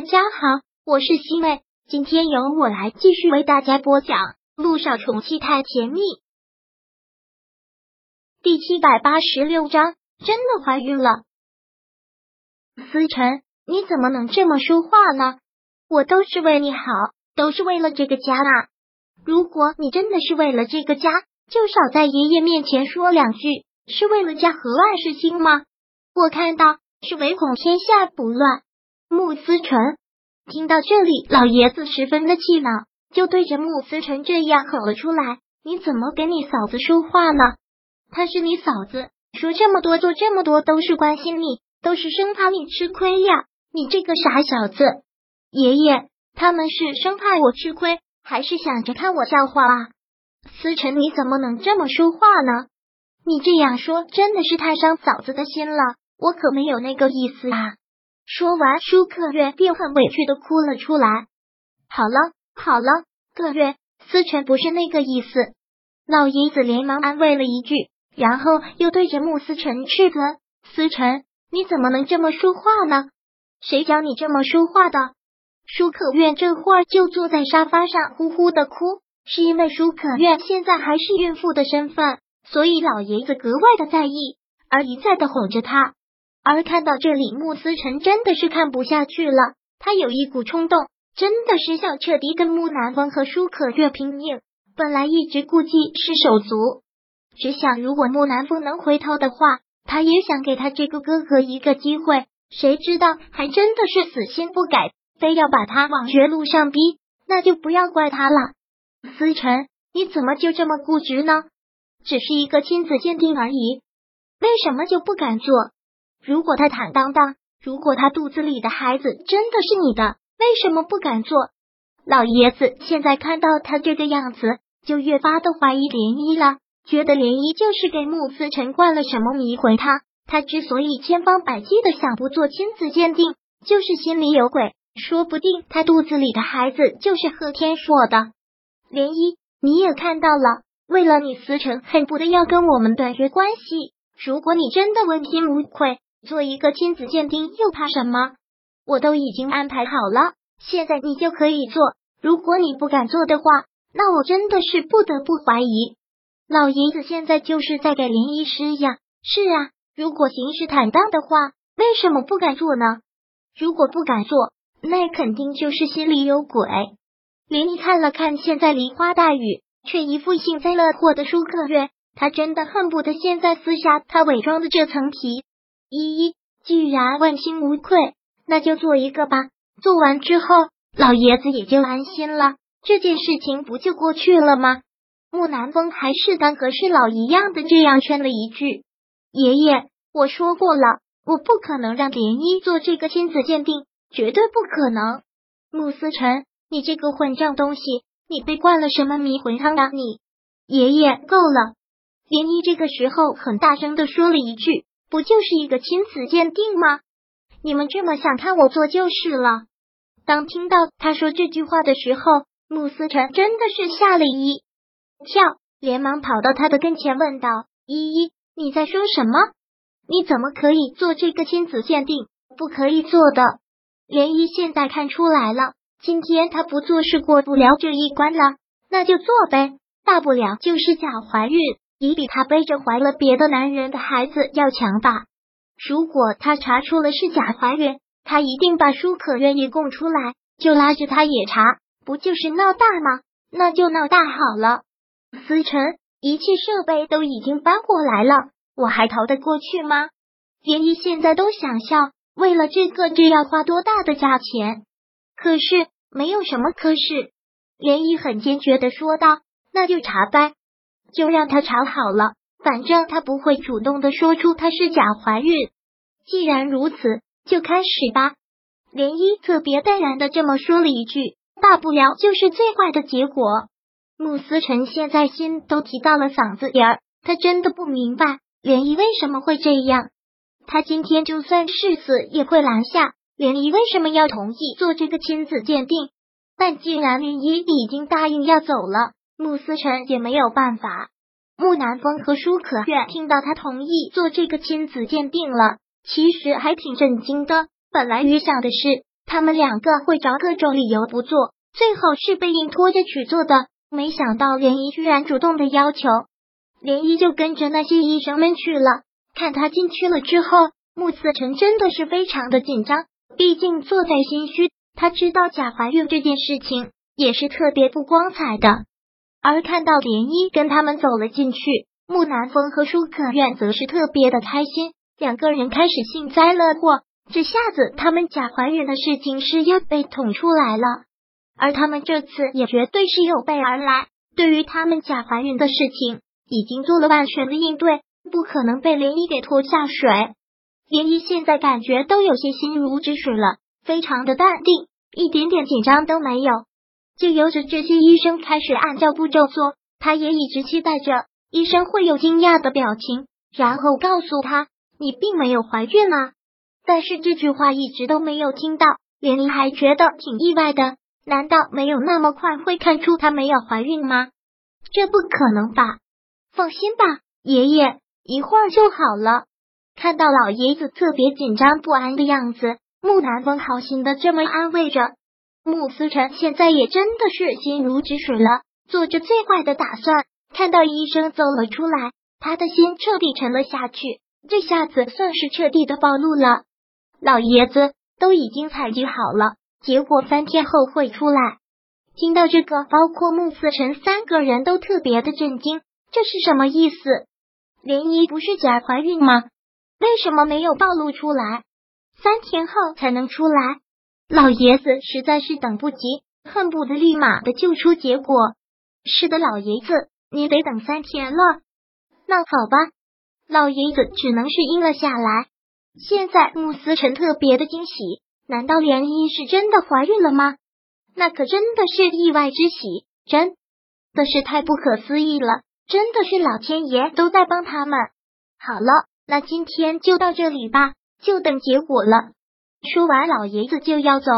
大家好，我是西妹，今天由我来继续为大家播讲《路上宠妻太甜蜜》第七百八十六章，真的怀孕了。思辰，你怎么能这么说话呢？我都是为你好，都是为了这个家啊！如果你真的是为了这个家，就少在爷爷面前说两句，是为了家和万事兴吗？我看到是唯恐天下不乱。穆思成听到这里，老爷子十分的气恼，就对着穆思成这样吼了出来：“你怎么跟你嫂子说话呢？她是你嫂子，说这么多做这么多都是关心你，都是生怕你吃亏呀！你这个傻小子！爷爷他们是生怕我吃亏，还是想着看我笑话啊？思成，你怎么能这么说话呢？你这样说真的是太伤嫂子的心了，我可没有那个意思啊！”说完，舒克月便很委屈的哭了出来。好了，好了，个月，思辰不是那个意思。老爷子连忙安慰了一句，然后又对着穆思辰斥责：“思辰，你怎么能这么说话呢？谁教你这么说话的？”舒可月这会儿就坐在沙发上呼呼的哭，是因为舒可月现在还是孕妇的身份，所以老爷子格外的在意，而一再的哄着她。而看到这里，穆思辰真的是看不下去了。他有一股冲动，真的是想彻底跟木南风和舒可月拼命。本来一直顾忌是手足，只想如果木南风能回头的话，他也想给他这个哥哥一个机会。谁知道还真的是死心不改，非要把他往绝路上逼，那就不要怪他了。思辰，你怎么就这么固执呢？只是一个亲子鉴定而已，为什么就不敢做？如果他坦荡荡，如果他肚子里的孩子真的是你的，为什么不敢做？老爷子现在看到他这个样子，就越发的怀疑涟漪了，觉得涟漪就是给穆思辰灌了什么迷魂汤。他之所以千方百计的想不做亲子鉴定，就是心里有鬼，说不定他肚子里的孩子就是贺天硕的。涟漪，你也看到了，为了你思辰恨不得要跟我们断绝关系。如果你真的问心无愧。做一个亲子鉴定又怕什么？我都已经安排好了，现在你就可以做。如果你不敢做的话，那我真的是不得不怀疑。老爷子现在就是在给林医师呀。是啊，如果行事坦荡的话，为什么不敢做呢？如果不敢做，那肯定就是心里有鬼。林毅看了看现在梨花带雨却一副幸灾乐祸的舒克月，他真的恨不得现在撕下他伪装的这层皮。依依，既然问心无愧，那就做一个吧。做完之后，老爷子也就安心了，这件事情不就过去了吗？木南风还是当和事佬一样的这样劝了一句：“爷爷，我说过了，我不可能让莲依做这个亲子鉴定，绝对不可能。”穆思辰，你这个混账东西，你被灌了什么迷魂汤啊？你爷爷够了！莲依这个时候很大声的说了一句。不就是一个亲子鉴定吗？你们这么想看我做就是了。当听到他说这句话的时候，穆思辰真的是吓了一跳，连忙跑到他的跟前问道：“依依，你在说什么？你怎么可以做这个亲子鉴定？不可以做的。”莲依现在看出来了，今天他不做是过不了这一关了，那就做呗，大不了就是假怀孕。也比他背着怀了别的男人的孩子要强吧？如果他查出了是假怀孕，他一定把舒可愿意供出来，就拉着他也查，不就是闹大吗？那就闹大好了。思辰，仪器设备都已经搬过来了，我还逃得过去吗？连依现在都想笑，为了这个，这要花多大的价钱？可是没有什么可是，连依很坚决的说道：“那就查呗。”就让他查好了，反正他不会主动的说出他是假怀孕。既然如此，就开始吧。涟漪特别淡然的这么说了一句：“大不了就是最坏的结果。”穆思辰现在心都提到了嗓子眼儿，他真的不明白涟漪为什么会这样。他今天就算是死也会拦下涟漪，为什么要同意做这个亲子鉴定？但既然涟漪已经答应要走了。穆思辰也没有办法。木南风和舒可愿听到他同意做这个亲子鉴定了，其实还挺震惊的。本来预想的是他们两个会找各种理由不做，最后是被硬拖着去做的。没想到涟漪居然主动的要求，涟漪就跟着那些医生们去了。看他进去了之后，穆思成真的是非常的紧张，毕竟坐在心虚。他知道假怀孕这件事情也是特别不光彩的。而看到涟漪跟他们走了进去，木南风和舒可愿则是特别的开心，两个人开始幸灾乐祸。这下子他们假怀孕的事情是要被捅出来了，而他们这次也绝对是有备而来，对于他们假怀孕的事情已经做了万全的应对，不可能被涟漪给拖下水。涟漪现在感觉都有些心如止水了，非常的淡定，一点点紧张都没有。就由着这些医生开始按照步骤做，他也一直期待着医生会有惊讶的表情，然后告诉他你并没有怀孕啊。但是这句话一直都没有听到，连漪还觉得挺意外的。难道没有那么快会看出她没有怀孕吗？这不可能吧！放心吧，爷爷，一会儿就好了。看到老爷子特别紧张不安的样子，木南风好心的这么安慰着。穆思辰现在也真的是心如止水了，做着最坏的打算。看到医生走了出来，他的心彻底沉了下去。这下子算是彻底的暴露了。老爷子都已经采集好了，结果三天后会出来。听到这个，包括穆思辰三个人都特别的震惊。这是什么意思？莲漪不是假怀孕吗？为什么没有暴露出来？三天后才能出来？老爷子实在是等不及，恨不得立马的救出结果。是的，老爷子，你得等三天了。那好吧，老爷子只能是应了下来。现在穆思辰特别的惊喜，难道莲漪是真的怀孕了吗？那可真的是意外之喜，真的是太不可思议了，真的是老天爷都在帮他们。好了，那今天就到这里吧，就等结果了。说完，老爷子就要走，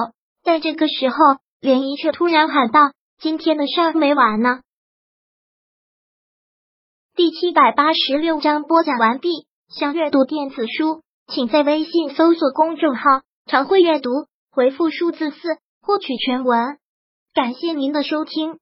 在这个时候，莲漪却突然喊道：“今天的事儿没完呢。”第七百八十六章播讲完毕。想阅读电子书。请在微信搜索公众号“常会阅读”，回复数字四获取全文。感谢您的收听。